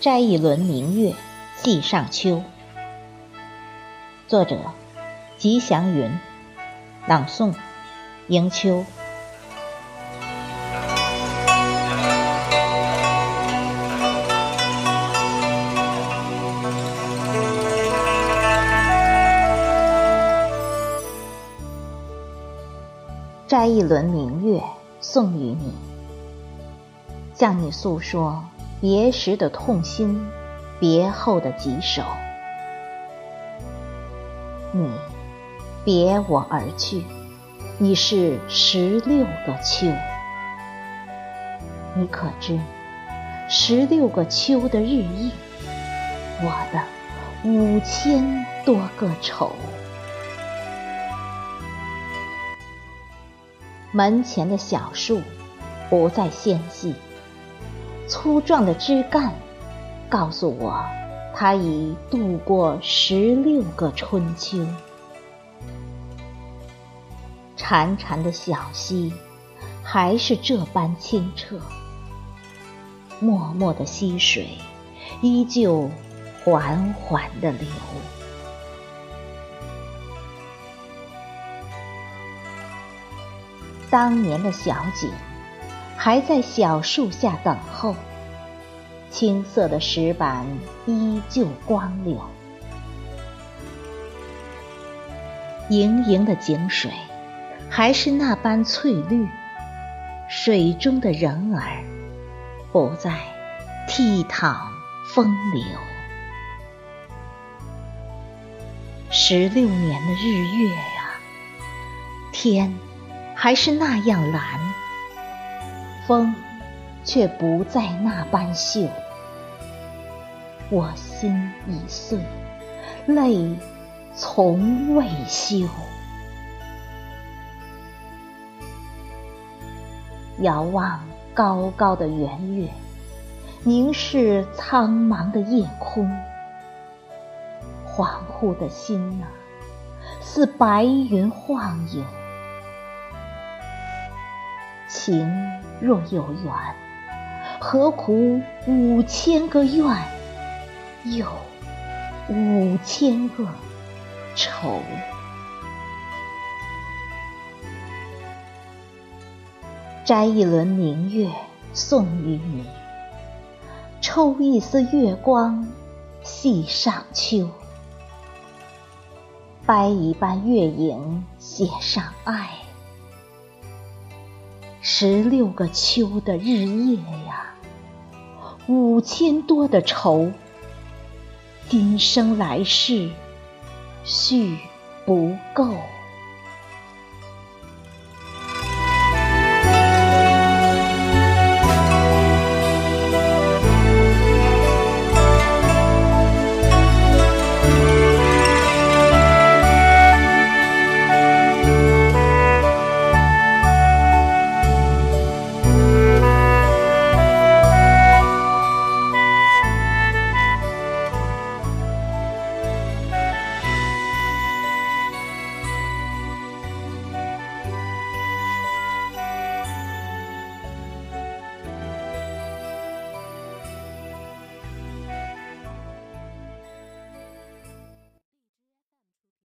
摘一轮明月，系上秋。作者：吉祥云，朗诵：迎秋。摘一轮明月，送与你，向你诉说。别时的痛心，别后的棘手。你别我而去，已是十六个秋。你可知十六个秋的日夜，我的五千多个愁。门前的小树不再纤细。粗壮的枝干告诉我，它已度过十六个春秋。潺潺的小溪还是这般清澈，脉脉的溪水依旧缓缓的流。当年的小景。还在小树下等候，青色的石板依旧光溜，盈盈的井水还是那般翠绿，水中的人儿不再倜傥风流。十六年的日月呀，天还是那样蓝。风，却不再那般秀。我心已碎，泪从未休。遥望高高的圆月，凝视苍茫的夜空，恍惚的心啊，似白云晃影。情若有缘，何苦五千个愿，又五千个愁？摘一轮明月送与你，抽一丝月光系上秋，掰一半月影写上爱。十六个秋的日夜呀，五千多的愁，今生来世续不够。